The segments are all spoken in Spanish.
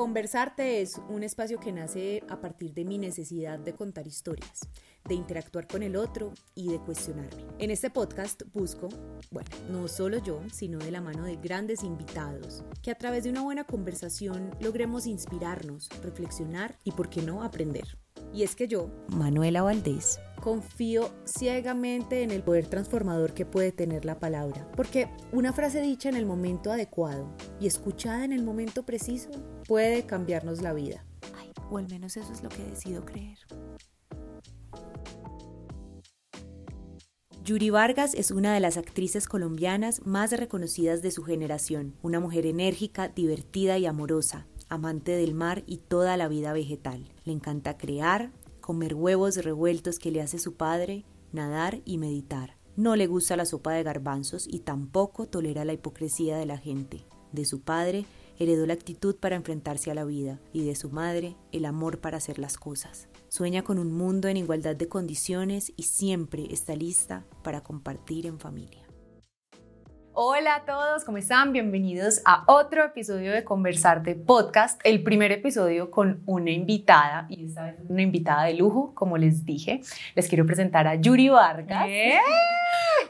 Conversarte es un espacio que nace a partir de mi necesidad de contar historias, de interactuar con el otro y de cuestionarme. En este podcast busco, bueno, no solo yo, sino de la mano de grandes invitados, que a través de una buena conversación logremos inspirarnos, reflexionar y, por qué no, aprender. Y es que yo, Manuela Valdés, confío ciegamente en el poder transformador que puede tener la palabra, porque una frase dicha en el momento adecuado y escuchada en el momento preciso puede cambiarnos la vida. Ay, o al menos eso es lo que decido creer. Yuri Vargas es una de las actrices colombianas más reconocidas de su generación, una mujer enérgica, divertida y amorosa, amante del mar y toda la vida vegetal. Le encanta crear, comer huevos revueltos que le hace su padre, nadar y meditar. No le gusta la sopa de garbanzos y tampoco tolera la hipocresía de la gente. De su padre heredó la actitud para enfrentarse a la vida y de su madre el amor para hacer las cosas. Sueña con un mundo en igualdad de condiciones y siempre está lista para compartir en familia. Hola a todos, ¿cómo están? Bienvenidos a otro episodio de Conversarte Podcast, el primer episodio con una invitada y esta vez una invitada de lujo, como les dije. Les quiero presentar a Yuri Vargas. ¡Eh!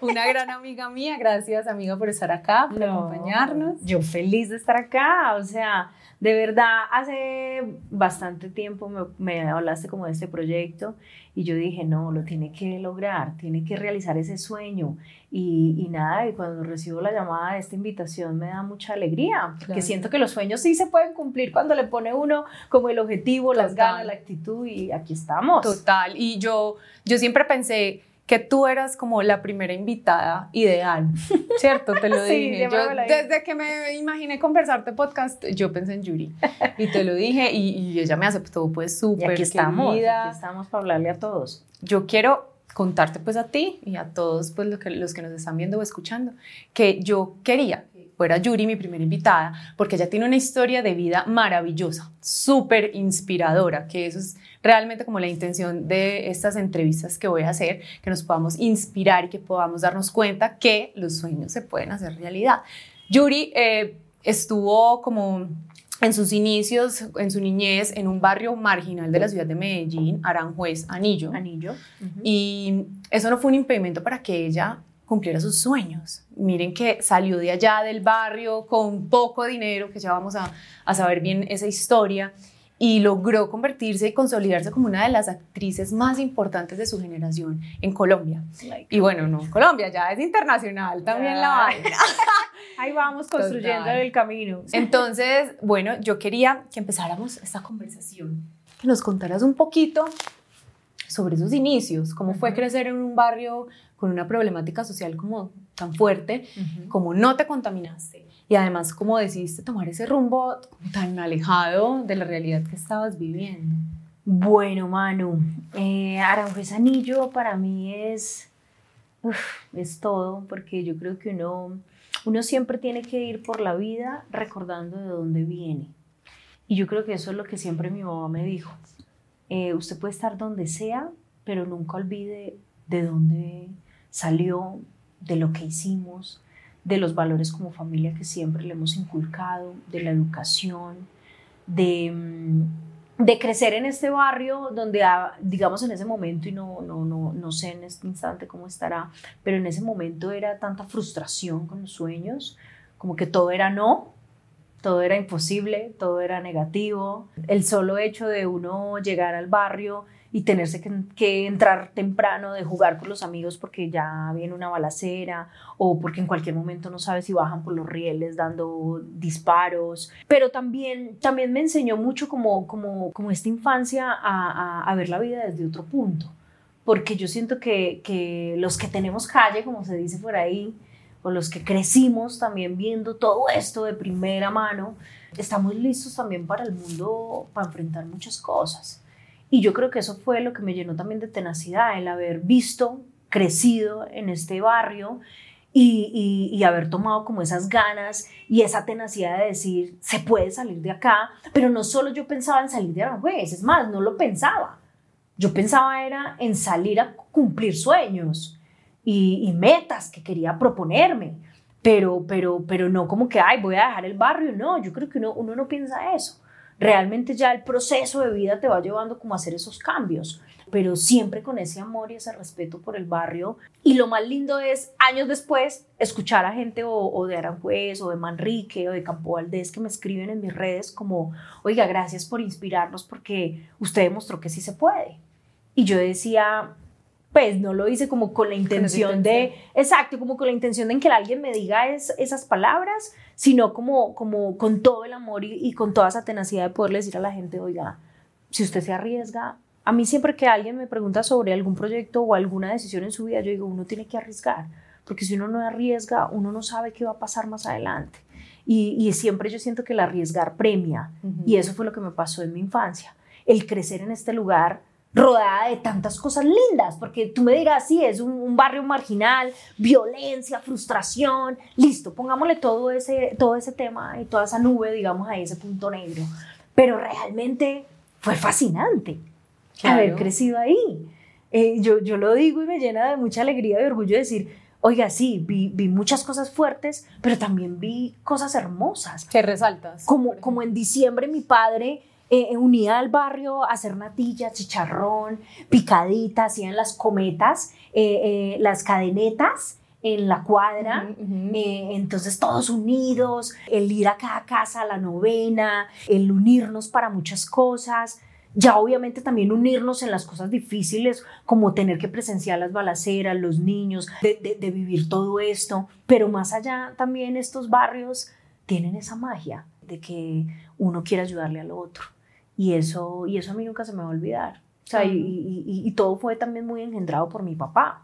Una gran amiga mía, gracias amiga por estar acá, por acompañarnos. Yo feliz de estar acá, o sea, de verdad, hace bastante tiempo me, me, hablaste como de este proyecto y yo dije, no, lo tiene que lograr, tiene que realizar ese sueño. Y, y nada, y cuando recibo la llamada de esta invitación me da mucha alegría, porque siento que los sueños sí se pueden cumplir cuando le pone uno como el objetivo, las ganas, la actitud y aquí estamos. Total, y yo, yo siempre pensé, que tú eras como la primera invitada ideal, ¿cierto? Te lo dije. yo, desde que me imaginé conversarte podcast, yo pensé en Yuri y te lo dije y, y ella me aceptó pues súper aquí estamos, aquí estamos para hablarle a todos. Yo quiero contarte pues a ti y a todos pues los que, los que nos están viendo o escuchando que yo quería fuera Yuri, mi primera invitada, porque ella tiene una historia de vida maravillosa, súper inspiradora, que eso es realmente como la intención de estas entrevistas que voy a hacer, que nos podamos inspirar y que podamos darnos cuenta que los sueños se pueden hacer realidad. Yuri eh, estuvo como en sus inicios, en su niñez, en un barrio marginal de la ciudad de Medellín, Aranjuez, Anillo. Anillo. Y eso no fue un impedimento para que ella cumpliera sus sueños. Miren que salió de allá del barrio con poco dinero, que ya vamos a, a saber bien esa historia, y logró convertirse y consolidarse como una de las actrices más importantes de su generación en Colombia. y bueno, no, Colombia ya es internacional también la vaina. Ahí vamos construyendo el camino. Entonces, bueno, yo quería que empezáramos esta conversación, que nos contaras un poquito sobre sus inicios, cómo fue crecer en un barrio con una problemática social como tan fuerte, como no te contaminaste y además cómo decidiste tomar ese rumbo tan alejado de la realidad que estabas viviendo. Bueno, Manu, eh, Aranjuez Anillo para mí es, es todo, porque yo creo que uno, uno siempre tiene que ir por la vida recordando de dónde viene. Y yo creo que eso es lo que siempre mi mamá me dijo. Eh, usted puede estar donde sea, pero nunca olvide de dónde salió, de lo que hicimos, de los valores como familia que siempre le hemos inculcado, de la educación, de, mm, de crecer en este barrio donde, ah, digamos, en ese momento, y no, no, no, no sé en este instante cómo estará, pero en ese momento era tanta frustración con los sueños, como que todo era no, todo era imposible, todo era negativo. El solo hecho de uno llegar al barrio y tenerse que, entrar temprano, de jugar con los amigos porque ya viene una balacera o porque en cualquier momento no sabes si bajan por los rieles dando disparos. Pero también, también me enseñó mucho como, como, como esta infancia a, a, ver la vida desde otro punto. Porque yo siento que, que los que tenemos calle, como se dice por ahí, o los que crecimos también viendo todo esto de primera mano, estamos listos también para el mundo, para enfrentar muchas cosas. Y yo creo que eso fue lo que me llenó también de tenacidad, el haber visto, crecido en este barrio y, y, haber tomado como esas ganas y esa tenacidad de decir, se puede salir de acá, pero no solo yo pensaba en salir de Aranjuez, es más, no lo pensaba. Yo pensaba era en salir a cumplir sueños y, metas que quería proponerme, pero, pero, pero no como que, ay, voy a dejar el barrio, no, yo creo que uno, uno no piensa eso. realmente ya el proceso de vida te va llevando como a hacer esos cambios pero siempre con ese amor y ese respeto por el barrio. Y lo más lindo es, años después, escuchar a gente o, de Aranjuez o de Manrique o de Campo Valdés que me escriben en mis redes como, oiga, gracias por inspirarnos porque usted demostró que sí se puede. Y yo decía, pues no lo hice como con la intención de, exacto, como con la intención de que alguien me diga esas palabras, sino como, como con todo el amor y, y, con toda esa tenacidad de poderle decir a la gente, oiga, si usted se arriesga, a mí siempre que alguien me pregunta sobre algún proyecto o alguna decisión en su vida, yo digo, uno tiene que arriesgar, porque si uno no arriesga, uno no sabe qué va a pasar más adelante. Y, siempre yo siento que el arriesgar premia, y eso fue lo que me pasó en mi infancia, el crecer en este lugar rodeada de tantas cosas lindas, porque tú me dirás, sí, es un, barrio marginal, violencia, frustración, listo, pongámosle todo ese, todo ese tema y toda esa nube, digamos, a ese punto negro, pero realmente fue fascinante haber crecido ahí. Eh, yo, yo lo digo y me llena de mucha alegría y orgullo decir, oiga, sí, vi, vi, muchas cosas fuertes, pero también vi cosas hermosas. ¿Qué resaltas? Como, como en diciembre mi padre eh, unía al barrio a hacer natilla, chicharrón, picadita, hacían las cometas, eh, las cadenetas en la cuadra, entonces todos unidos, el ir a cada casa a la novena, el unirnos para muchas cosas. Ya obviamente también unirnos en las cosas difíciles, como tener que presenciar las balaceras, los niños, de, vivir todo esto, pero más allá también estos barrios tienen esa magia de que uno quiere ayudarle al otro. Y eso, y eso a mí nunca se me va a olvidar. O sea, y, todo fue también muy engendrado por mi papá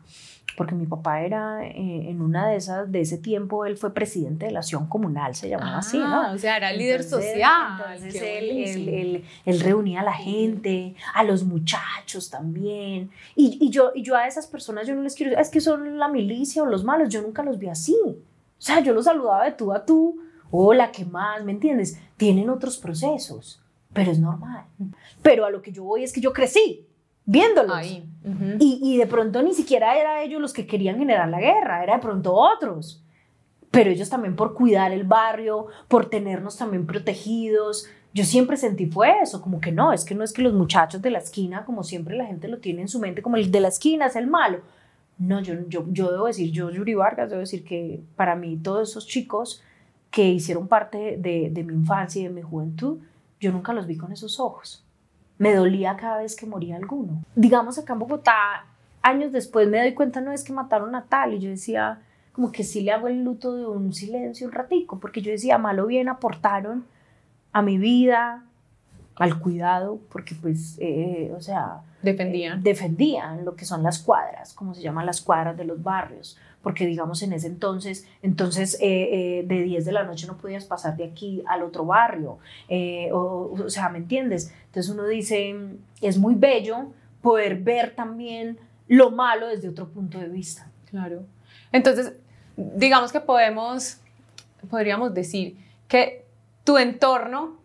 porque mi papá era eh, en una de esas, de ese tiempo, él fue presidente de la acción comunal, se llamaba así, ¿no? Ah, o sea, era líder social. Entonces él, él, reunía a la gente, a los muchachos también. Y, y, yo, y yo a esas personas, yo no les quiero decir, es que son la milicia o los malos, yo nunca los vi así. O sea, yo los saludaba de tú a tú, hola, ¿qué más? ¿Me entiendes? Tienen otros procesos, pero es normal. Pero a lo que yo voy es que yo crecí viéndolos. y, y, de pronto ni siquiera era ellos los que querían generar la guerra, era de pronto otros. Pero ellos también por cuidar el barrio, por tenernos también protegidos. Yo siempre sentí fue eso, como que no, es que no es que los muchachos de la esquina, como siempre la gente lo tiene en su mente, como el de la esquina es el malo. No, yo, yo, yo debo decir, yo, Yuri Vargas, debo decir que para mí todos esos chicos que hicieron parte de, de mi infancia y de mi juventud, yo nunca los vi con esos ojos me dolía cada vez que moría alguno. Digamos acá en Bogotá, años después me doy cuenta, no es que mataron a tal, y yo decía, como que sí le hago el luto de un silencio un ratico, porque yo decía, mal o bien aportaron a mi vida, al cuidado, porque pues, eh, o sea... Defendían. defendían lo que son las cuadras, como se llaman las cuadras de los barrios porque digamos en ese entonces, entonces eh, eh, de 10 de la noche no podías pasar de aquí al otro barrio, eh, o, o sea, ¿me entiendes? Entonces uno dice, es muy bello poder ver también lo malo desde otro punto de vista. Claro. Entonces, digamos que podemos, podríamos decir que tu entorno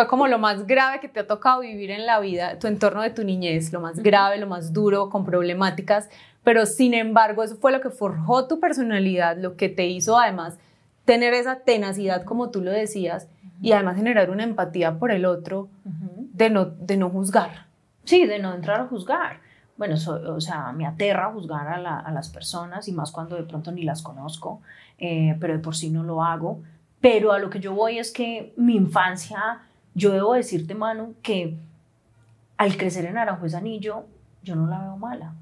fue como lo más grave que te ha tocado vivir en la vida, tu entorno de tu niñez, lo más grave, lo más duro, con problemáticas, pero sin embargo eso fue lo que forjó tu personalidad, lo que te hizo además tener esa tenacidad como tú lo decías y además generar una empatía por el otro de, no, de no juzgar. Sí, de no entrar a juzgar. Bueno, o sea, me aterra juzgar a, las personas y más cuando de pronto ni las conozco, eh, pero de por sí no lo hago. Pero a lo que yo voy es que mi infancia, yo debo decirte, Manu, que al crecer en Aranjuez Anillo, yo no la veo mala.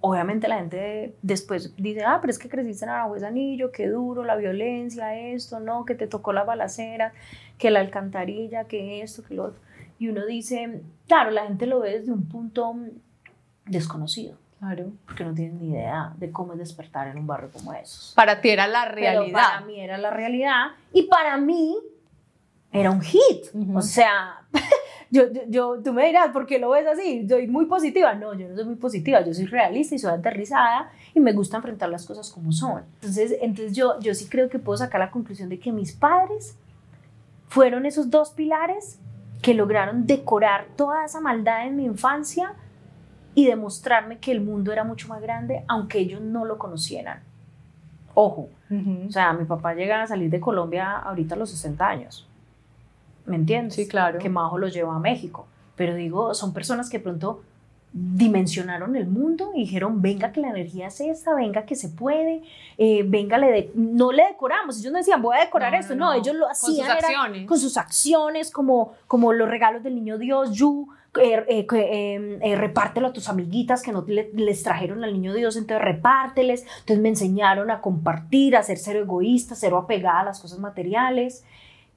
Obviamente la gente después dice, ah, pero es que creciste en Aranjuez Anillo, qué duro, la violencia, esto, no, que te tocó la balacera, que la alcantarilla, que esto, que lo otro. Y uno dice, claro, la gente lo ve desde un punto desconocido. Claro. Porque no tienen ni idea de cómo es despertar en un barrio como esos. Para ti era la realidad. para mí era la realidad. Y para mí era un hit. O sea, yo, yo, tú me dirás, ¿por qué lo ves así? Soy muy positiva. No, yo no soy muy positiva, yo soy realista y soy aterrizada y me gusta enfrentar las cosas como son. Entonces, entonces yo, yo sí creo que puedo sacar la conclusión de que mis padres fueron esos dos pilares que lograron decorar toda esa maldad en mi infancia y demostrarme que el mundo era mucho más grande, aunque ellos no lo conocieran. Ojo, o sea, mi papá llega a salir de Colombia ahorita a los 60 años ¿me entiendes? Sí, claro. Que Majo los lleva a México. Pero digo, son personas que pronto dimensionaron el mundo y dijeron, venga que la energía es esta, venga que se puede, eh, venga, le no le decoramos, ellos no decían, voy a decorar esto, no, ellos lo hacían con sus, acciones. con sus acciones, como, como los regalos del niño Dios, Yu, eh, eh, em, eh, repártelo a tus amiguitas que no les trajeron al niño Dios, entonces repárteles, entonces me enseñaron a compartir, a ser cero egoísta, cero apegada a las cosas materiales.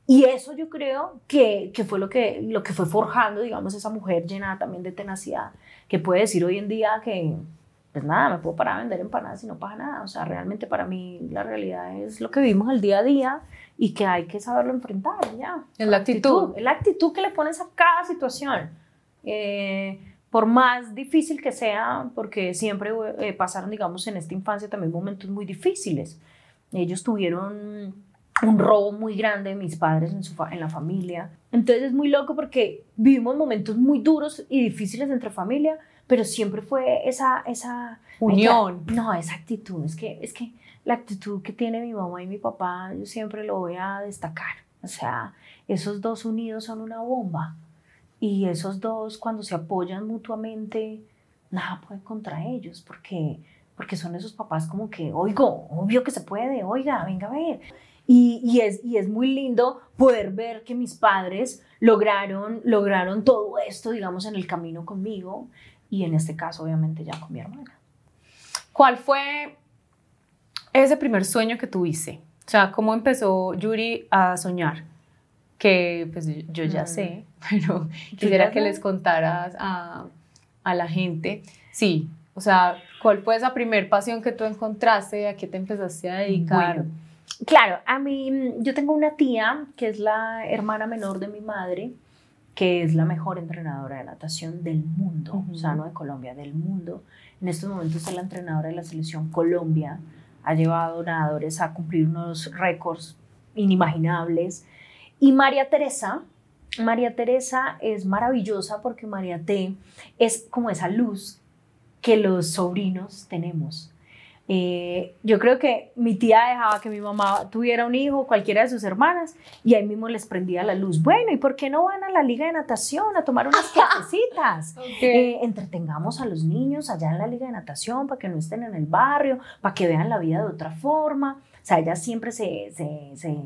Y eso yo creo que, que, fue lo que, lo que fue forjando, digamos, esa mujer llena también de tenacidad, que puede decir hoy en día que, pues nada, me puedo parar a vender empanadas y no pasa nada. O sea, realmente para mí la realidad es lo que vivimos el día a día y que hay que saberlo enfrentar, ya. Es la actitud. Es la actitud que le pones a cada situación. Eh, por más difícil que sea, porque siempre eh, pasaron, digamos, en esta infancia también momentos muy difíciles. Ellos tuvieron un robo muy grande de mis padres en, su en la familia. Entonces es muy loco porque vivimos momentos muy duros y difíciles entre familia, pero siempre fue esa, esa unión. no, esa actitud. Es que, es que la actitud que tiene mi mamá y mi papá, yo siempre lo voy a destacar. O sea, esos dos unidos son una bomba. Y esos dos, cuando se apoyan mutuamente, nada puede contra ellos, porque, porque son esos papás como que, oigo, obvio que se puede, oiga, venga a ver. Y, es, y es muy lindo poder ver que mis padres lograron, lograron todo esto, digamos, en el camino conmigo y en este caso, obviamente, ya con mi hermana. ¿Cuál fue ese primer sueño que tuviste? O sea, ¿cómo empezó Yuri a soñar? Que pues yo ya mm. sé, pero quisiera que les contaras a, a la gente. Sí, o sea, ¿cuál fue esa primer pasión que tú encontraste? ¿A qué te empezaste a dedicar? Claro, a mí, yo tengo una tía que es la hermana menor de mi madre, que es la mejor entrenadora de natación del mundo, o sea, no de Colombia, del mundo. En estos momentos es la entrenadora de la selección Colombia, ha llevado nadadores a cumplir unos récords inimaginables. Y María Teresa, María Teresa es maravillosa porque María T es como esa luz que los sobrinos tenemos. Eh, yo creo que mi tía dejaba que mi mamá tuviera un hijo, cualquiera de sus hermanas, y ahí mismo les prendía la luz. Bueno, ¿y por qué no van a la liga de natación a tomar unas clasecitas? Eh, entretengamos a los niños allá en la liga de natación para que no estén en el barrio, para que vean la vida de otra forma. O sea, ella siempre se, se, se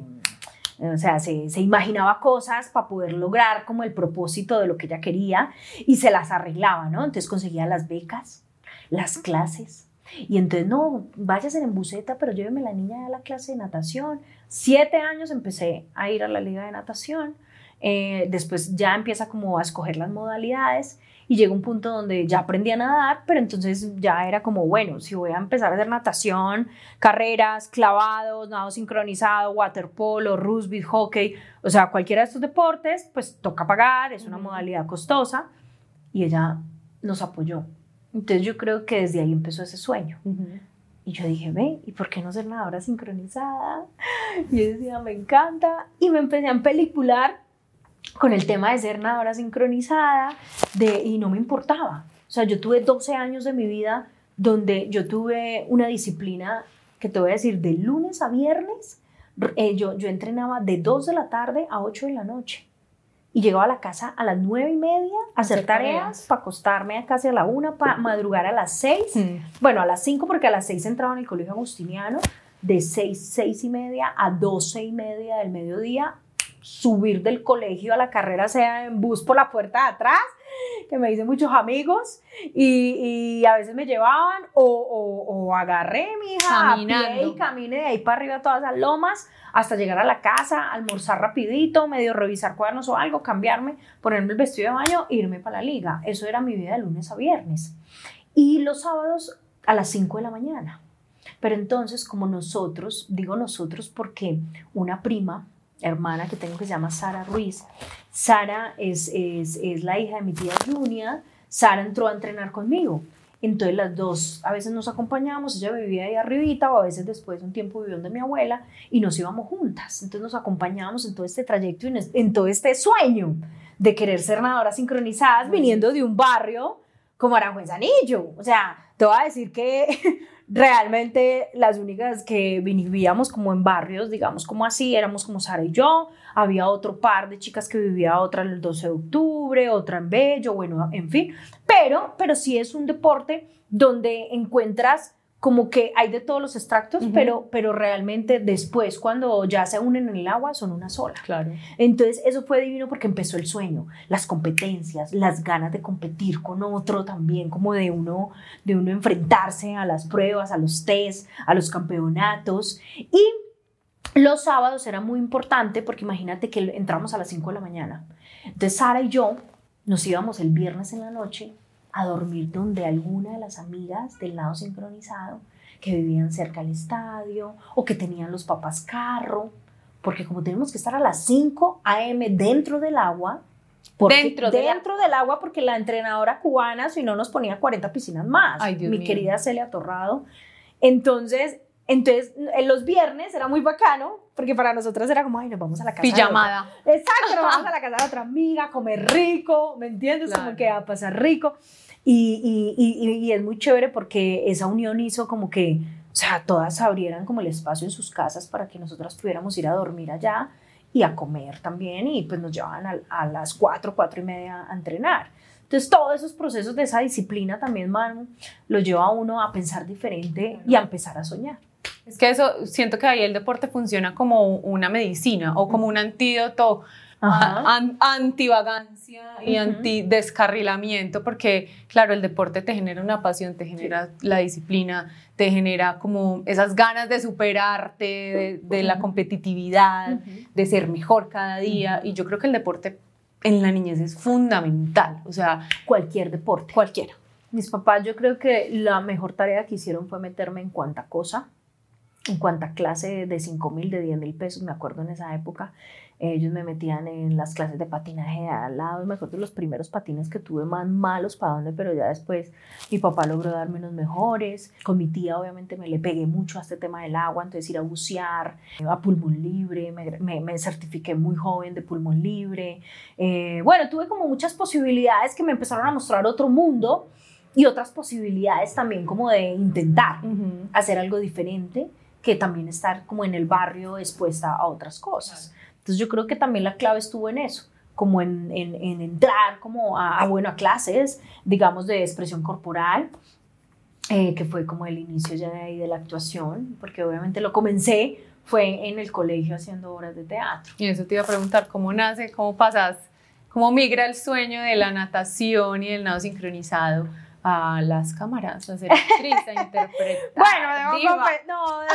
o sea, se, se, imaginaba cosas para poder lograr como el propósito de lo que ella quería y se las arreglaba, ¿no? Entonces conseguía las becas, las clases, y entonces, no, váyase en buseta, pero lléveme la niña a la clase de natación. Siete años empecé a ir a la liga de natación. Eh, después ya empieza como a escoger las modalidades y llega un punto donde ya aprendí a nadar, pero entonces ya era como, bueno, si voy a empezar a hacer natación, carreras, clavados, nado sincronizado, waterpolo, rugby, hockey, o sea, cualquiera de estos deportes, pues toca pagar, es una modalidad costosa y ella nos apoyó. Entonces yo creo que desde ahí empezó ese sueño. Y yo dije, ve, ¿y por qué no ser nadadora sincronizada? Y yo decía, me encanta. Y me empecé a pelicular con el tema de ser nadadora sincronizada de, y no me importaba. O sea, yo tuve 12 años de mi vida donde yo tuve una disciplina que te voy a decir, de lunes a viernes, eh, yo, yo entrenaba de 2 de la tarde a 8 de la noche y llegaba a la casa a las nueve y media a hacer tareas, para acostarme a casi a la una, para madrugar a las seis, mm. bueno, a las cinco porque a las seis entraba en el colegio agustiniano, de seis, seis y media a doce y media del mediodía, subir del colegio a la carrera, sea en bus por la puerta de atrás, que me hice muchos amigos y, y a veces me llevaban o, o, o agarré mi hija a pie y caminé de ahí para arriba todas las lomas hasta llegar a la casa, almorzar rapidito, medio revisar cuadernos o algo, cambiarme, ponerme el vestido de baño irme para la liga. Eso era mi vida de lunes a viernes. Y los sábados a las 5 de la mañana. Pero entonces, como nosotros, digo nosotros porque una prima, hermana que tengo que se llama Sara Ruiz, Sara es, es, es la hija de mi tía Junia, Sara entró a entrenar conmigo. Entonces las dos a veces nos acompañábamos, ella vivía ahí arribita o a veces después un tiempo vivió donde mi abuela y nos íbamos juntas. Entonces nos acompañábamos en todo este trayecto y en todo este sueño de querer ser nadadoras sincronizadas viniendo de un barrio como Aranjuez Anillo. O sea, te voy a decir que realmente las únicas que vivíamos como en barrios, digamos como así, éramos como Sara y yo, había otro par de chicas que vivía otra el 12 de octubre, otra en Bello, bueno, en fin, pero, pero sí es un deporte donde encuentras como que hay de todos los extractos, pero, pero realmente después, cuando ya se unen en el agua, son una sola. Claro. Entonces, eso fue divino porque empezó el sueño, las competencias, las ganas de competir con otro también, como de uno, de uno enfrentarse a las pruebas, a los test, a los campeonatos. Y los sábados era muy importante porque imagínate que entramos a las 5 de la mañana. Entonces, Sara y yo nos íbamos el viernes en la noche a dormir donde alguna de las amigas del lado sincronizado que vivían cerca del estadio o que tenían los papás carro, porque como tenemos que estar a las 5 a.m. dentro del agua, dentro, dentro del agua, porque la entrenadora cubana, si no, nos ponía 40 piscinas más, Ay, Dios mi mío. querida Celia Torrado. Entonces, entonces, en los viernes era muy bacano, porque para nosotras era como, ay, nos vamos a la casa. de otra". Pijamada. Exacto, nos vamos a la casa de otra amiga, a comer rico, ¿me entiendes? Como Claro. que a pasar rico. Y, y, y, y es muy chévere porque esa unión hizo como que, o sea, todas abrieran como el espacio en sus casas para que nosotras pudiéramos ir a dormir allá y a comer también. Y pues nos llevaban a, a las 4, 4 y media a entrenar. Entonces, todos esos procesos de esa disciplina también, Manu, lo lleva a uno a pensar diferente y a empezar a soñar. Es que eso, siento que ahí el deporte funciona como una medicina o como un antídoto an- antivagancia y Ujú. antidescarrilamiento, porque claro, el deporte te genera una pasión, te genera la disciplina, te genera como esas ganas de superarte, de, de la competitividad, de ser mejor cada día. Y yo creo que el deporte en la niñez es fundamental, o sea, Cualquier deporte. cualquiera. Mis papás, yo creo que la mejor tarea que hicieron fue meterme en cuanta cosa, en cuanta clase de 5 mil, de 10 mil pesos, me acuerdo en esa época. Ellos me metían en las clases de patinaje de al lado. Me acuerdo de los primeros patines que tuve más malos para dónde, pero ya después mi papá logró darme los mejores. Con mi tía, obviamente, me le pegué mucho a este tema del agua, entonces ir a bucear, a pulmón libre. Me, me- me certifiqué muy joven de pulmón libre. Eh, bueno, tuve como muchas posibilidades que me empezaron a mostrar otro mundo y otras posibilidades también como de intentar hacer algo diferente que también estar como en el barrio expuesta a otras cosas. Entonces yo creo que también la clave estuvo en eso, como en, en- en entrar como a, a, bueno, a clases, digamos, de expresión corporal, eh, que fue como el inicio ya de ahí de la actuación, porque obviamente lo comencé, fue en el colegio haciendo obras de teatro. Y eso te iba a preguntar, ¿cómo nace, cómo pasas, cómo migra el sueño de la natación y del nado sincronizado a las cámaras, a ser actriz, a interpretar? Bueno, diva? no, es,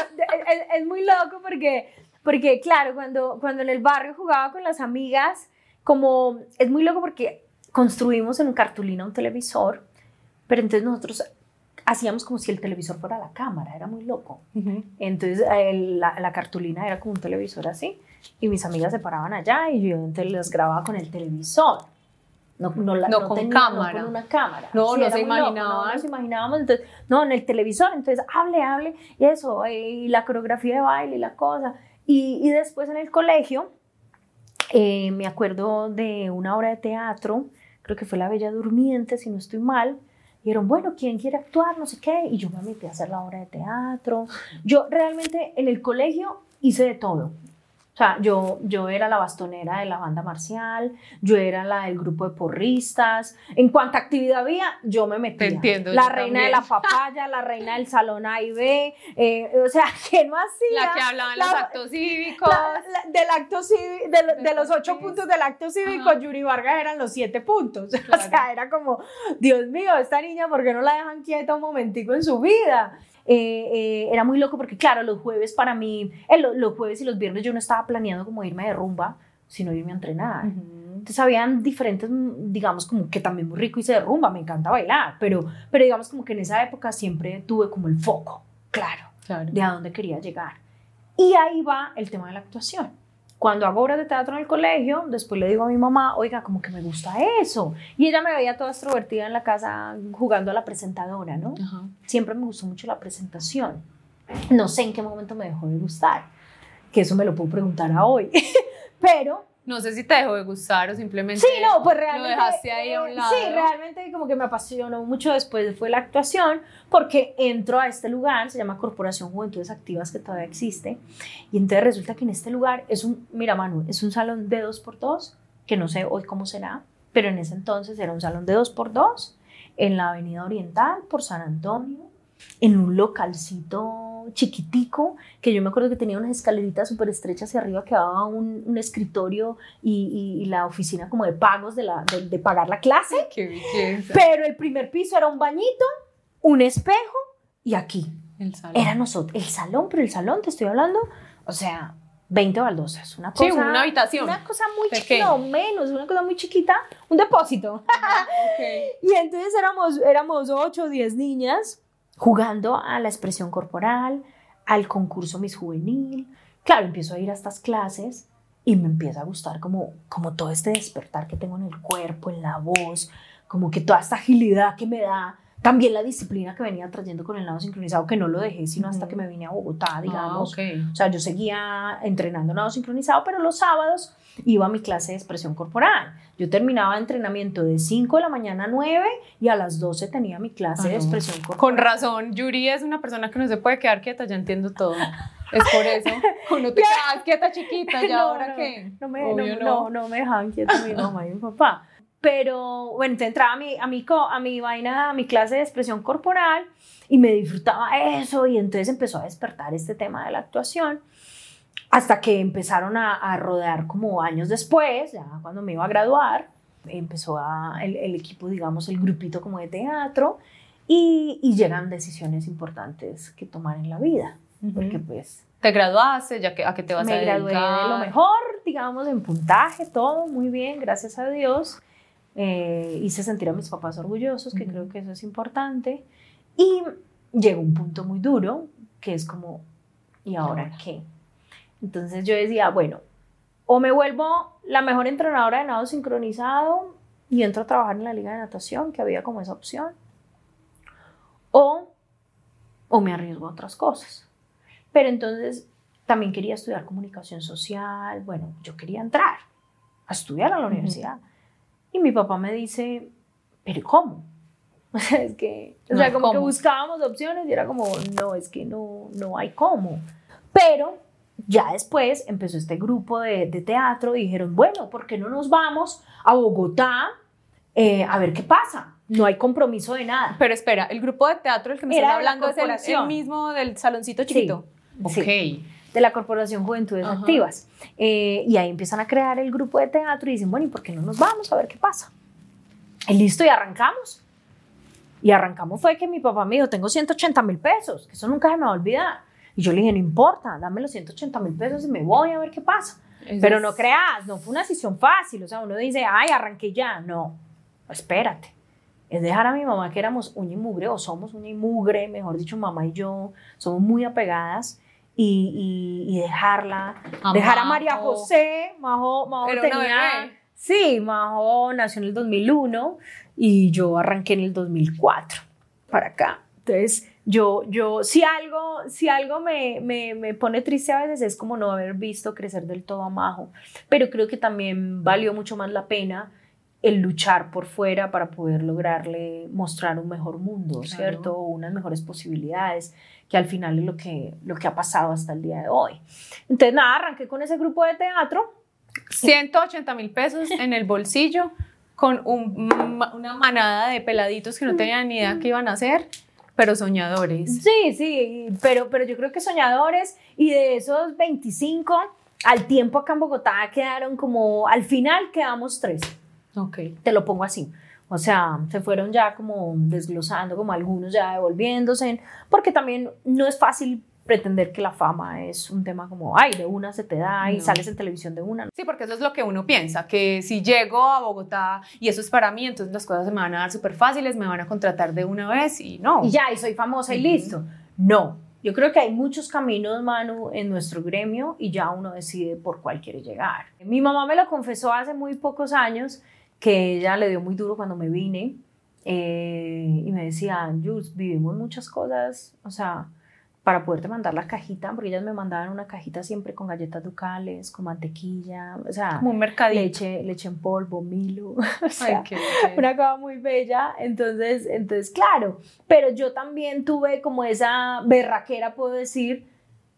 es muy loco porque, porque claro, cuando, cuando en el barrio jugaba con las amigas, como es muy loco porque construimos en cartulina un televisor, pero entonces nosotros hacíamos como si el televisor fuera la cámara, era muy loco. Ujú. Entonces el- la, la cartulina era como un televisor así y mis amigas se paraban allá y yo entonces las grababa con el televisor. No, no, la- No con tenía- cámara. con una cámara. No, no era se imaginaban. no nos imaginábamos. Entonces, no, en el televisor. Entonces, hable, hable. Y eso, y la coreografía de baile y la cosa. Y, y después en el colegio, eh, me acuerdo de una obra de teatro, creo que fue La Bella Durmiente, si no estoy mal. Y dijeron, bueno, ¿quién quiere actuar? No sé qué. Y yo me metí a hacer la obra de teatro. Yo realmente en el colegio hice de todo. O sea, yo, yo era la bastonera de la banda marcial, yo era la del grupo de porristas. En cuanta actividad había, yo me metía. Te entiendo, La reina también. de la papaya, la reina del salón A y B. eh, o sea, ¿qué no hacía? La que hablaba en La- los actos cívicos. la- la- del acto cívico, de, de los ocho puntos del acto cívico, Ajá. Yuri Vargas eran los siete puntos. O sea, era como, Dios mío, esta niña, ¿por qué no la dejan quieta un momentico en su vida? Eh, eh, era muy loco porque, claro, los jueves para mí, eh, lo- los jueves y los viernes yo no estaba planeando como irme de rumba, sino irme a entrenar. Ujú. Entonces habían diferentes, mm, digamos, como que también muy rico hice de rumba, me encanta bailar, pero, pero digamos como que en esa época siempre tuve como el foco, claro Claro. de a dónde quería llegar. Y ahí va el tema de la actuación. Cuando hago obras de teatro en el colegio, después le digo a mi mamá, oiga, como que me gusta eso. Y ella me veía toda extrovertida en la casa jugando a la presentadora, ¿no? Ajá. Siempre me gustó mucho la presentación. No sé en qué momento me dejó de gustar, que eso me lo puedo preguntar a hoy. Pero No sé si te dejó de gustar o simplemente Sí, no, pues realmente. lo dejaste ahí a un eh, lado. Sí, realmente como que me apasionó mucho después fue la actuación, porque entro a este lugar, se llama Corporación Juventudes Activas, que todavía existe, y entonces resulta que en este lugar es un, mira Manu, es un salón de dos por dos, que no sé hoy cómo será, pero en ese entonces era un salón de dos por dos, en la Avenida Oriental, por San Antonio, en un localcito chiquitico, que yo me acuerdo que tenía unas escaleritas súper estrechas hacia arriba que daba un, un escritorio y, y- y la oficina como de pagos de, la, de, de pagar la clase. Qué. Pero el primer piso era un bañito, un espejo y aquí. El salón. Era nosotros, el salón, pero el salón te estoy hablando, o sea, 20 baldosas, una cosa. Sí, una habitación. Una cosa muy chiquita, no menos, una cosa muy chiquita, un depósito. Ok. Y entonces éramos, éramos 8 o 10 niñas jugando a la expresión corporal, al concurso Miss Juvenil. Claro, empiezo a ir a estas clases y me empieza a gustar como, como todo este despertar que tengo en el cuerpo, en la voz, como que toda esta agilidad que me da. También la disciplina que venía trayendo con el nado sincronizado, que no lo dejé sino hasta que me vine a Bogotá, digamos. Ah, ok. O sea, yo seguía entrenando nado sincronizado, pero los sábados iba a mi clase de expresión corporal. Yo terminaba entrenamiento de 5 de la mañana a 9 y a las 12 tenía mi clase de Ah, no. expresión corporal. Con razón, Yuri es una persona que no se puede quedar quieta, ya entiendo todo. Es por eso. Cuando te quedas quieta chiquita, ¿ya No, ahora no, qué? No me, Obvio no, no, no me dejaban quieta mi mamá y mi papá. Pero bueno, entonces entraba a mi, a, mi, co- a mi vaina, a mi clase de expresión corporal y me disfrutaba eso y entonces empezó a despertar este tema de la actuación hasta que empezaron a, a rodar como años después, ya cuando me iba a graduar, empezó a, el, el equipo, digamos, el grupito como de teatro y, y llegan decisiones importantes que tomar en la vida, porque Ujú. pues Te graduaste, ya que a qué te vas a me dedicar. gradué de lo mejor, digamos, en puntaje, todo muy bien, gracias a Dios. Eh, hice sentir a mis papás orgullosos, que Ujú. creo que eso es importante. Y llegó un punto muy duro, que es como, ¿y ahora ahora? qué? Entonces yo decía, bueno, o me vuelvo la mejor entrenadora de nado sincronizado y entro a trabajar en la liga de natación, que había como esa opción, o, o me arriesgo a otras cosas. Pero entonces también quería estudiar comunicación social, bueno, yo quería entrar a estudiar a la universidad. Y mi papá me dice, ¿pero cómo? O sea, es que, o No sea, como que buscábamos opciones y era como, no, es que no, no hay cómo. Pero ya después empezó este grupo de, de teatro y dijeron, bueno, ¿por qué no nos vamos a Bogotá eh, a ver qué pasa? No hay compromiso de nada. Pero espera, el grupo de teatro del que me la hablando es el, el mismo del saloncito chiquito. sí. Ok. de la Corporación Juventudes Ajá. Activas. Eh, y ahí empiezan a crear el grupo de teatro y dicen, bueno, ¿y por qué no nos vamos a ver qué pasa? Y listo, y arrancamos. Y arrancamos fue que mi papá me dijo, tengo 180 mil pesos, que eso nunca se me va a olvidar. Y yo le dije, no importa, dame los 180 mil pesos y me voy a ver qué pasa. Eso Pero no creas, no fue una decisión fácil. O sea, uno dice, ay, arranqué ya. No, espérate. Es dejar a mi mamá que éramos uña y mugre, o somos uña y mugre, mejor dicho, mamá y yo somos muy apegadas, y, y- y dejarla. A dejar a María. José, Majo, Majo una tenía. Sí, Majo nació en el 2001 y yo arranqué en el 2004 para acá. Entonces, yo, yo, si algo, si algo me, me, me pone triste a veces es como no haber visto crecer del todo a Majo, pero creo que también valió mucho más la pena el luchar por fuera para poder lograrle mostrar un mejor mundo, Claro. ¿cierto? Unas mejores posibilidades, que al final es lo que, lo que ha pasado hasta el día de hoy. Entonces, nada, arranqué con ese grupo de teatro. 180 mil pesos en el bolsillo con un- una manada de peladitos que no tenían ni idea qué iban a hacer, pero soñadores. Sí, sí, pero, pero yo creo que soñadores y de esos 25, al tiempo acá en Bogotá quedaron como, al final quedamos tres, Ok. te lo pongo así. O sea, se fueron ya como desglosando, como algunos ya devolviéndose, porque también no es fácil pretender que la fama es un tema como, ay, de una se te da y No. sales en televisión de una. Sí, porque eso es lo que uno piensa, que si llego a Bogotá y eso es para mí, entonces las cosas se me van a dar súper fáciles, me van a contratar de una vez y no. y ya, y soy famosa y Ujú. listo. No, yo creo que hay muchos caminos, Manu, en nuestro gremio y ya uno decide por cuál quiere llegar. Mi mamá me lo confesó hace muy pocos años, que ella le dio muy duro cuando me vine eh, y me decía, Jules, vivimos muchas cosas, o sea, para poderte mandar la cajita, porque ellas me mandaban una cajita siempre con galletas ducales, con mantequilla, o sea, Como un mercadito. leche, leche en polvo, Milo, o sea, Ay, qué belleza. una cosa muy bella, entonces, entonces, claro, pero yo también tuve como esa berraquera, puedo decir,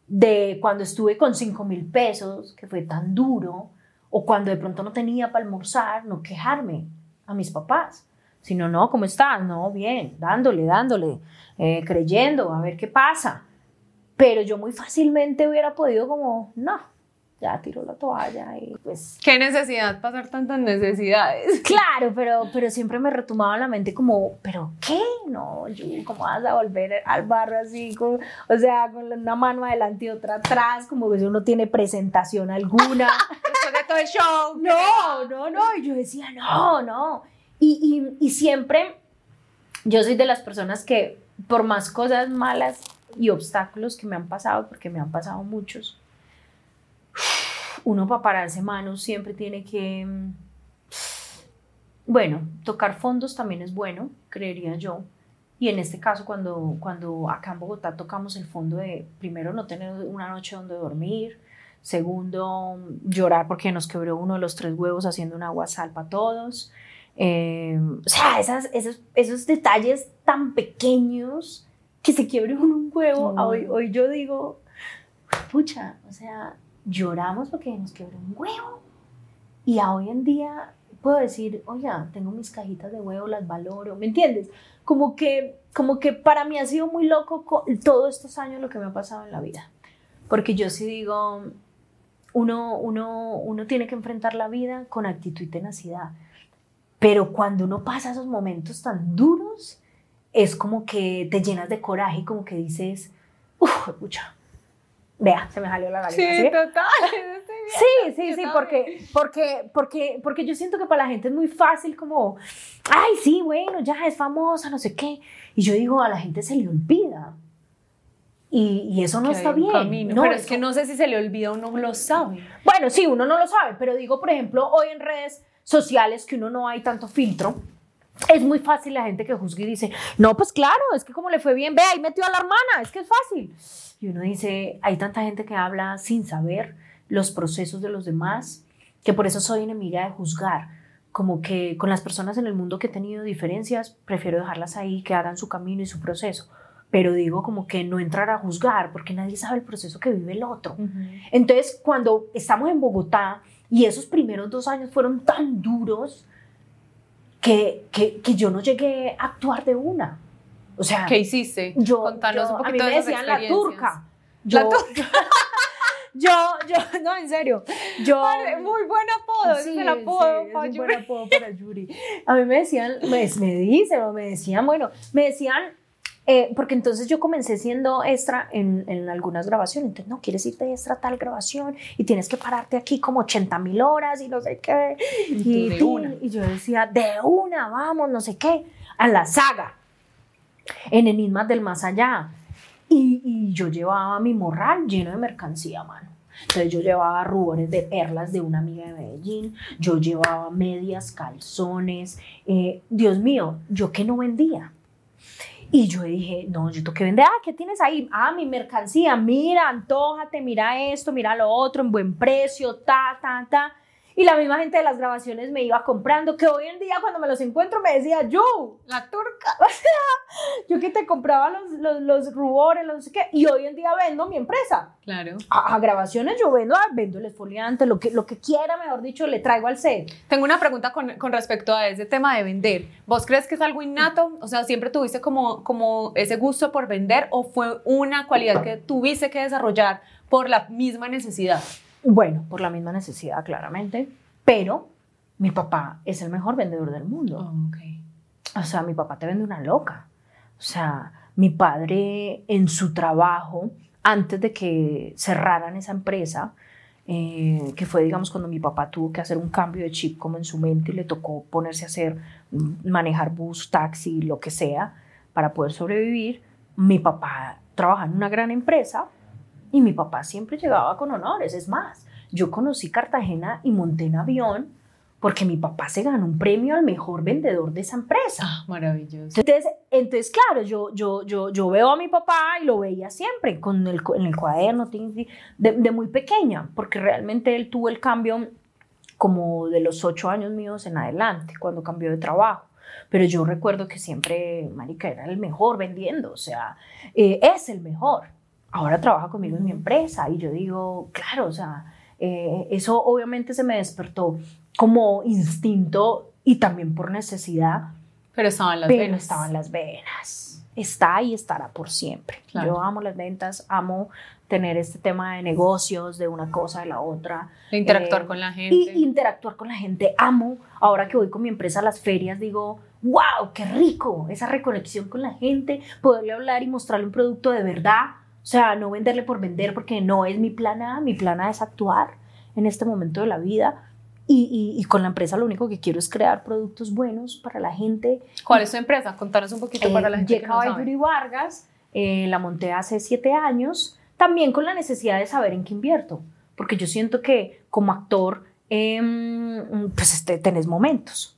de cuando estuve con 5 mil pesos, que fue tan duro, o cuando de pronto no tenía para almorzar, no quejarme a mis papás, sino, no, ¿cómo estás? No, bien, dándole, dándole, eh, creyendo, a ver qué pasa. Pero yo muy fácilmente hubiera podido como, no, ya tiro la toalla y pues ¿Qué necesidad pasar tantas necesidades? Claro, pero, pero siempre me retumbaba en la mente como, ¿pero qué? No, yo, ¿cómo vas a volver al barrio así? con- o sea, con una mano adelante y otra atrás, como que eso no tiene presentación alguna. Después de todo el show. no, no, no. Y yo decía, no, no. Y, y, y siempre, yo soy de las personas que, por más cosas malas y obstáculos que me han pasado, porque me han pasado muchos, uno para pararse manos siempre tiene que, mm, bueno, tocar fondos también es bueno, creería yo. Y en este caso, cuando, cuando acá en Bogotá tocamos el fondo de, primero, no tener una noche donde dormir, segundo, llorar porque nos quebró uno de los tres huevos haciendo un agua sal para todos. Eh, o sea, esas, esos, esos detalles tan pequeños que se quiebre uno un huevo. Mm. Hoy, hoy yo digo, pucha, o sea, lloramos porque nos quebró un huevo. Y a hoy en día puedo decir, oye, tengo mis cajitas de huevo, las valoro, ¿me entiendes? Como que, como que para mí ha sido muy loco co- todos estos años lo que me ha pasado en la vida. Porque yo sí digo, uno, uno, uno tiene que enfrentar la vida con actitud y tenacidad. Pero cuando uno pasa esos momentos tan duros, es como que te llenas de coraje y como que dices, uff, pucha, vea, se me salió la Sí, garganta. ¿sí? total. Sí, sí, sí, porque, porque, porque, porque yo siento que para la gente es muy fácil como, ay, sí, bueno, ya es famosa, no sé qué. Y yo digo, a la gente se le olvida. Y, y eso no está bien. No, pero es eso- que no sé si se le olvida o no lo sabe. Bueno, sí, uno no lo sabe, pero digo, por ejemplo, hoy en redes sociales que uno no hay tanto filtro, es muy fácil la gente que juzga y dice, no, pues claro, es que como le fue bien, ve, ahí metió a la hermana, es que es fácil. Y uno dice, hay tanta gente que habla sin saber los procesos de los demás, que por eso soy enemiga de juzgar. Como que con las personas en el mundo que he tenido diferencias, prefiero dejarlas ahí, que hagan su camino y su proceso. Pero digo como que no entrar a juzgar, porque nadie sabe el proceso que vive el otro. Entonces, cuando estamos en Bogotá y esos primeros dos años fueron tan duros que, que, que yo no llegué a actuar de una. O sea, ¿Qué hiciste? yo, Contanos yo- un a mí poquito me decían la turca. La Yo, yo, yo, no, en serio. Yo, Padre, Muy buen apodo, Sí, es el apodo. sí, es pa' un Yuri. buen apodo para Yuri. A mí me decían, me, me dicen, o me decían, bueno, me decían, eh, porque entonces yo comencé siendo extra en, en algunas grabaciones, entonces no, quieres irte extra a tal grabación y tienes que pararte aquí como 80 mil horas y no sé qué. Y de una. y yo decía, de una, vamos, no sé qué, a la saga, en Enigmas del Más Allá. Y, y yo llevaba mi morral lleno de mercancía, mano. Entonces yo llevaba rubores de perlas de una amiga de Medellín, yo llevaba medias, calzones, eh, Dios mío, yo que no vendía. Y yo dije, no, yo tengo que vender, ah, ¿qué tienes ahí? Ah, mi mercancía, mira, antójate, mira esto, mira lo otro, en buen precio, ta, ta, ta. Y la misma gente de las grabaciones me iba comprando, que hoy en día cuando me los encuentro me decía, yo, La turca. yo que te compraba los, los, los rubores, los no sé qué, y hoy en día vendo mi empresa. Claro. A, a grabaciones yo vendo, ah, vendo el esfoliante, lo que, lo que quiera, mejor dicho, le traigo al set. Tengo una pregunta con, con respecto a ese tema de vender. ¿Vos crees que es algo innato? O sea, ¿siempre tuviste como, como ese gusto por vender o fue una cualidad que tuviste que desarrollar por la misma necesidad? Bueno, por la misma necesidad, claramente, pero mi papá es el mejor vendedor del mundo. ok. O sea, mi papá te vende una loca. O sea, mi padre en su trabajo, antes de que cerraran esa empresa, eh, que fue, digamos, cuando mi papá tuvo que hacer un cambio de chip como en su mente y le tocó ponerse a hacer, mm, manejar bus, taxi, lo que sea, para poder sobrevivir, mi papá trabajaba en una gran empresa y mi papá siempre llegaba con honores. Es más, yo conocí Cartagena y monté en avión porque mi papá se ganó un premio al mejor vendedor de esa empresa. Ah, maravilloso. Entonces, entonces claro, yo, yo, yo, yo veo a mi papá y lo veía siempre con el, en el cuaderno de, de muy pequeña, porque realmente él tuvo el cambio como de los ocho años míos en adelante, cuando cambió de trabajo. Pero yo recuerdo que siempre, Marica, era el mejor vendiendo, o sea, eh, es el mejor. Ahora trabaja conmigo en mi empresa y yo digo, claro, o sea, eh, eso obviamente se me despertó como instinto y también por necesidad. Pero estaban las pero venas. estaban las venas. Está y estará por siempre. Yo amo las ventas, amo tener este tema de negocios, de una cosa, de la otra. De interactuar eh, con la gente. Y interactuar con la gente. Amo, ahora que voy con mi empresa a las ferias, digo, wow, qué rico, esa reconexión con la gente, poderle hablar y mostrarle un producto de verdad. O sea, no venderle por vender porque no es mi plan A, mi plan A es actuar en este momento de la vida y, y, con la empresa lo único que quiero es crear productos buenos para la gente. ¿Cuál es tu empresa? Contanos un poquito para la gente. que no sabe. Vargas, eh, la monté hace siete años, también con la necesidad de saber en qué invierto, porque yo siento que como actor, eh, pues este, tenés momentos,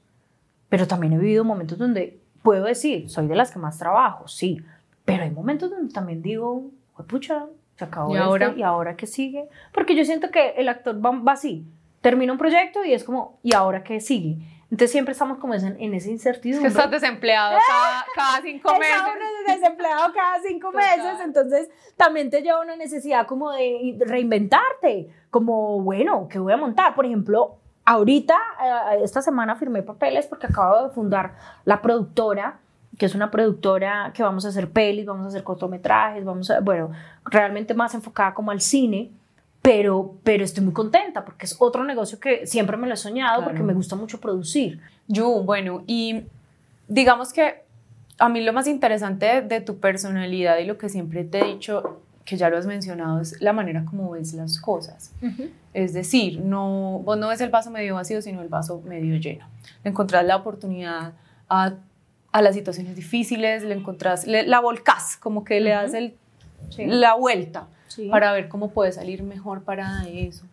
pero también he vivido momentos donde puedo decir, soy de las que más trabajo, sí, pero hay momentos donde también digo, pucha, se acabó ¿Y ahora? y ahora qué sigue, porque yo siento que el actor va, va así, termina un proyecto y es como, ¿y ahora qué sigue? Entonces siempre estamos como en, en esa incertidumbre. Es que estás desempleado cada, cada cinco meses. Estás desempleado cada cinco meses, entonces también te lleva una necesidad como de reinventarte, como, bueno, ¿qué voy a montar? Por ejemplo, ahorita, eh, esta semana firmé papeles porque acabo de fundar la productora que es una productora que vamos a hacer pelis, vamos a hacer cortometrajes, vamos a, bueno, realmente más enfocada como al cine pero, pero estoy muy contenta porque es otro negocio que siempre me lo he soñado porque me gusta mucho producir. Yo, bueno, y digamos que a mí lo más interesante de, tu personalidad y lo que siempre te he dicho, que ya lo has mencionado, es la manera como ves las cosas. Es decir, no, vos no ves el vaso medio vacío, sino el vaso medio lleno. Encontrás la oportunidad a, a las situaciones difíciles, le encontrás, la volcás, como que le das el, la vuelta para ver cómo puede salir mejor para eso.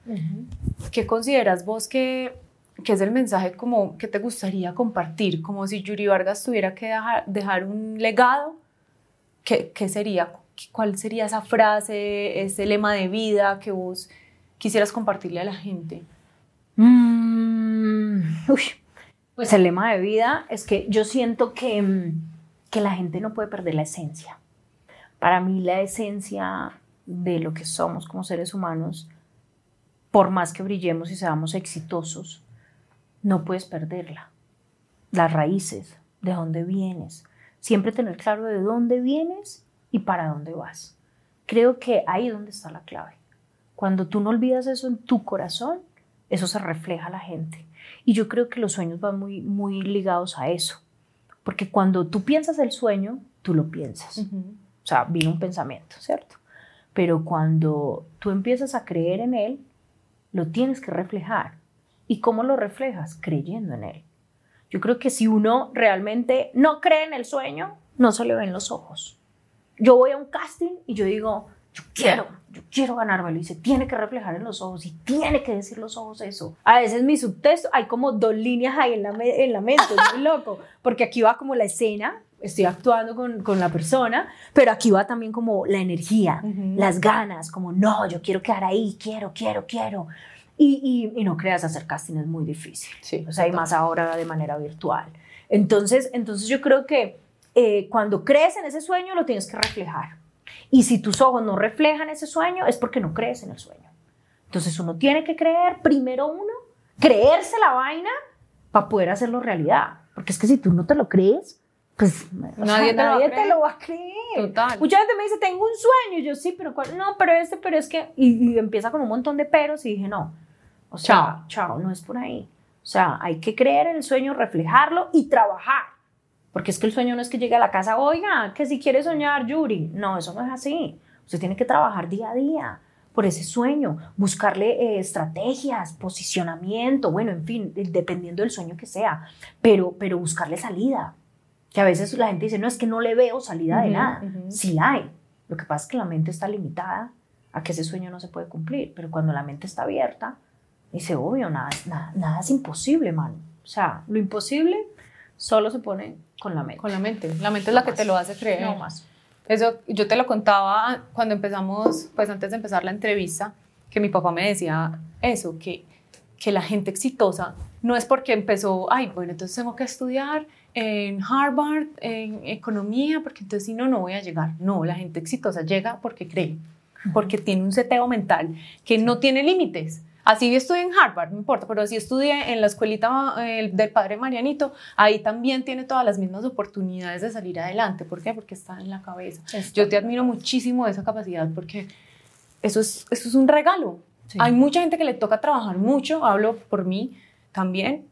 ¿Qué consideras vos que, que, es el mensaje como que te gustaría compartir? Como si Yuri Vargas tuviera que dejar, dejar un legado, ¿qué, ¿qué, sería? ¿Cuál sería esa frase, ese lema de vida que vos quisieras compartirle a la gente? Mm, pues el lema de vida es que yo siento que, que la gente no puede perder la esencia. Para mí la esencia de lo que somos como seres humanos, por más que brillemos y seamos exitosos, no puedes perderla. Las raíces, de dónde vienes. Siempre tener claro de dónde vienes y para dónde vas. Creo que ahí es donde está la clave. Cuando tú no olvidas eso en tu corazón, eso se refleja a la gente. Y yo creo que los sueños van muy, muy ligados a eso. Porque cuando tú piensas el sueño, tú lo piensas. O sea, viene un pensamiento, ¿cierto? Pero cuando tú empiezas a creer en Él, lo tienes que reflejar. ¿Y cómo lo reflejas? Creyendo en Él. Yo creo que si uno realmente no cree en el sueño, no se le ven los ojos. Yo voy a un casting y yo digo, yo quiero, yo quiero ganármelo y se tiene que reflejar en los ojos y tiene que decir los ojos eso. A veces mi subtexto, hay como dos líneas ahí en la, en la mente, es muy loco, porque aquí va como la escena estoy actuando con, con, la persona, pero aquí va también como la energía, las ganas, como no, yo quiero quedar ahí, quiero, quiero, quiero. Y, y, no creas, hacer casting es muy difícil. Sí, o sea, y más ahora de manera virtual. Entonces, entonces yo creo que eh, cuando crees en ese sueño lo tienes que reflejar. Y si tus ojos no reflejan ese sueño, es porque no crees en el sueño. Entonces uno tiene que creer, primero uno, creerse la vaina para poder hacerlo realidad. Porque es que si tú no te lo crees, pues nadie, te, lo va a creer. Total. Mucha gente me dice, tengo un sueño. Y yo, sí, pero ¿cuál? No, pero este, pero es que. Y, empieza con un montón de peros y dije, no. O sea, chao. no es por ahí. O sea, hay que creer en el sueño, reflejarlo y trabajar. Porque es que el sueño no es que llegue a la casa, oiga, que si quiere soñar, Yuri. No, eso no es así. Usted tiene que trabajar día a día por ese sueño, buscarle eh, estrategias, posicionamiento, bueno, en fin, dependiendo del sueño que sea, pero, pero buscarle salida que a veces la gente dice, no, es que no le veo salida de nada. Sí la hay. Lo que pasa es que la mente está limitada a que ese sueño no se puede cumplir, pero cuando la mente está abierta, Dice, obvio, nada, nada, nada es imposible, man. O sea, lo imposible solo se pone con la mente. Con la mente. La mente es la que te lo hace creer. No más. Eso yo te lo contaba cuando empezamos, pues antes de empezar la entrevista, que mi papá me decía eso, que, que la gente exitosa no es porque empezó, ay, bueno, entonces tengo que estudiar en Harvard, en economía, porque entonces si no, no voy a llegar. No, la gente exitosa llega porque cree, porque tiene un seteo mental que no tiene límites. Así estudié en Harvard, no importa, pero si estudié en la escuelita eh, del padre Marianito, ahí también tiene todas las mismas oportunidades de salir adelante. ¿Por qué? Porque está en la cabeza. Yo te admiro muchísimo esa capacidad porque eso es, eso es un regalo. Hay mucha gente que le toca trabajar mucho, hablo por mí también,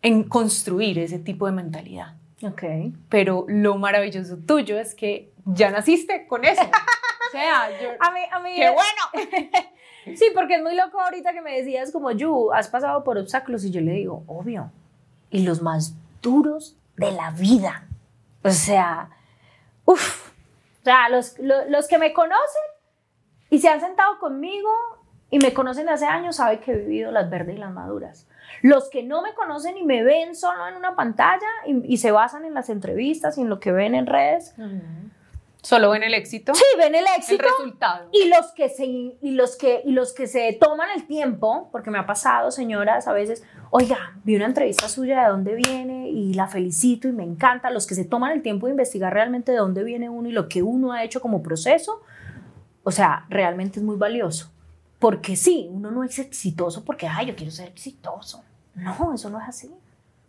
en construir ese tipo de mentalidad. Ok. Pero lo maravilloso tuyo es que ya naciste con eso. o sea, yo, A mí, a mí ¡Qué es- bueno! Sí, porque es muy loco ahorita que me decías como, Yu, has pasado por obstáculos y yo le digo, obvio. Y los más duros de la vida. O sea, uff. O sea, los, lo- los que me conocen y se han sentado conmigo y me conocen de hace años saben que he vivido las verdes y las maduras. Los que no me conocen y me ven solo en una pantalla y, y se basan en las entrevistas y en lo que ven en redes, Solo ven el éxito, sí, ven el el éxito resultado. y los que se y los que y los que se toman el tiempo, porque me ha pasado, señoras, a veces, oiga, vi una entrevista suya de dónde viene y la felicito y me encanta, los que se toman el tiempo de investigar realmente de dónde viene uno y lo que uno ha hecho como proceso, o sea, realmente es muy valioso. Porque sí, uno no es exitoso porque, ay, yo quiero ser exitoso. No, eso no es así.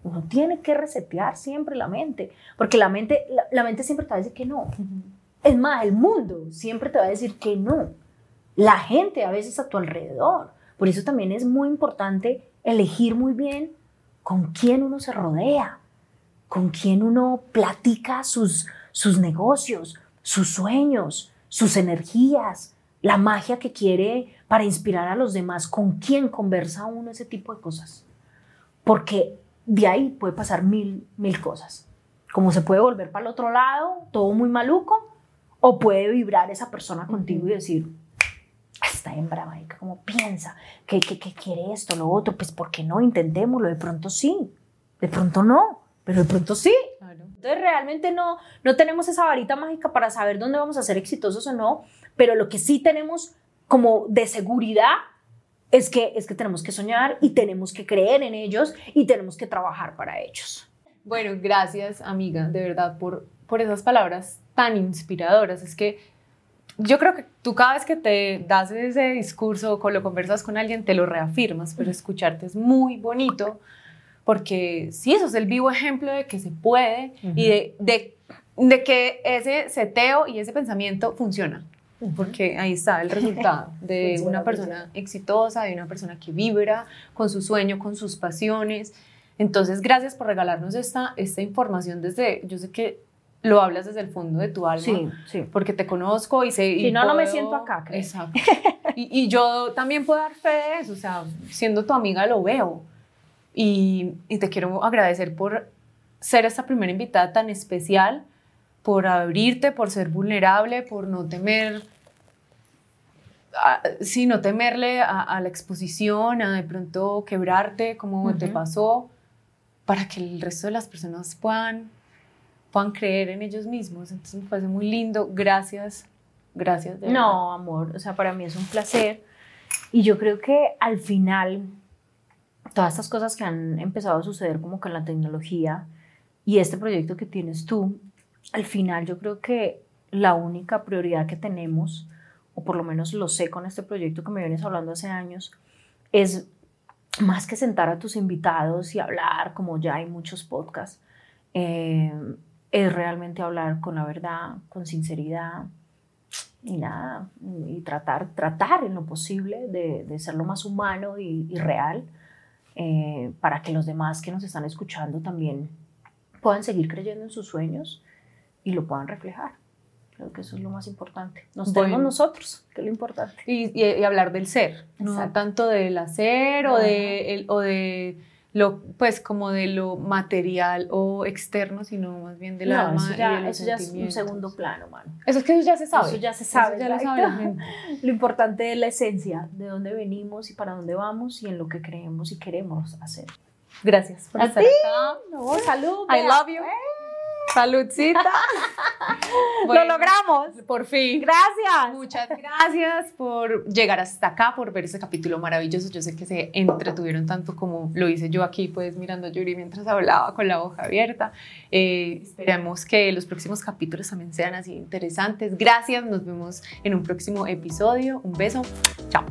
Uno tiene que resetear siempre la mente, porque la mente, la, la mente siempre te va a decir que no. Es más, el mundo siempre te va a decir que no. La gente a veces a tu alrededor. Por eso también es muy importante elegir muy bien con quién uno se rodea, con quién uno platica sus, sus negocios, sus sueños, sus energías, la magia que quiere para inspirar a los demás, con quién conversa uno ese tipo de cosas. Porque de ahí puede pasar mil, mil cosas. Como se puede volver para el otro lado, todo muy maluco, o puede vibrar esa persona contigo y decir, esta hembra, marica, ¿cómo piensa? ¿Qué, qué, qué quiere esto, lo otro? Pues, ¿por qué no? Intentémoslo. De pronto sí, de pronto no, pero de pronto sí. Claro. Entonces realmente no, no tenemos esa varita mágica para saber dónde vamos a ser exitosos o no, pero lo que sí tenemos como de seguridad es que, es que tenemos que soñar y tenemos que creer en ellos y tenemos que trabajar para ellos. Bueno, gracias amiga, de verdad, por, por esas palabras tan inspiradoras. Es que yo creo que tú cada vez que te das ese discurso o lo conversas con alguien, te lo reafirmas, pero escucharte es muy bonito porque sí, eso es el vivo ejemplo de que se puede y de, de, de que ese seteo y ese pensamiento funciona. Porque ahí está el resultado de una persona exitosa, de una persona que vibra con su sueño, con sus pasiones. Entonces, gracias por regalarnos esta, esta información desde, yo sé que lo hablas desde el fondo de tu alma, Sí, sí. porque te conozco y sé... Si y no, no me puedo- siento acá, creo. Exacto. Y, y yo también puedo dar fe de eso, o sea, siendo tu amiga lo veo. Y, y te quiero agradecer por ser esta primera invitada tan especial, por abrirte, por ser vulnerable, por no temer, sí, no temerle a, a la exposición, a de pronto quebrarte como te Ujú. pasó, para que el resto de las personas puedan, puedan creer en ellos mismos. Entonces me parece muy lindo. Gracias, gracias. de. No, amor, o sea, para mí es un placer. Y yo creo que al final, todas estas cosas que han empezado a suceder como con la tecnología y este proyecto que tienes tú, al final yo creo que la única prioridad que tenemos, o por lo menos lo sé con este proyecto que me vienes hablando hace años, es más que sentar a tus invitados y hablar, como ya hay muchos podcasts, eh, es realmente hablar con la verdad, con sinceridad, y nada, y tratar, tratar en lo posible de, de ser lo más humano y, y real eh, para que los demás que nos están escuchando también puedan seguir creyendo en sus sueños y lo puedan reflejar. Creo que eso es lo más importante. Nos Bueno. tenemos nosotros, que es lo importante. Y, y- y hablar del ser, no tanto del hacer o, de, el- o de lo, pues como de lo material o externo, sino más bien del No, alma eso ya, y de los eso ya es un segundo plano, mano. Eso es que eso ya se sabe. Eso ya se sabe, ya lo sabe. Lo importante es la esencia, de dónde venimos y para dónde vamos y en lo que creemos y queremos hacer. Gracias por A estar ti. acá. No, salud. I love you. Saludcita. Lo logramos. Por fin. Gracias. Muchas gracias por llegar hasta acá, por ver este capítulo maravilloso. Yo sé que se entretuvieron tanto como lo hice yo aquí, pues mirando a Yuri mientras hablaba con la hoja abierta. Eh, esperemos que los próximos capítulos también sean así interesantes. Gracias, nos vemos en un próximo episodio. Un beso. Chao.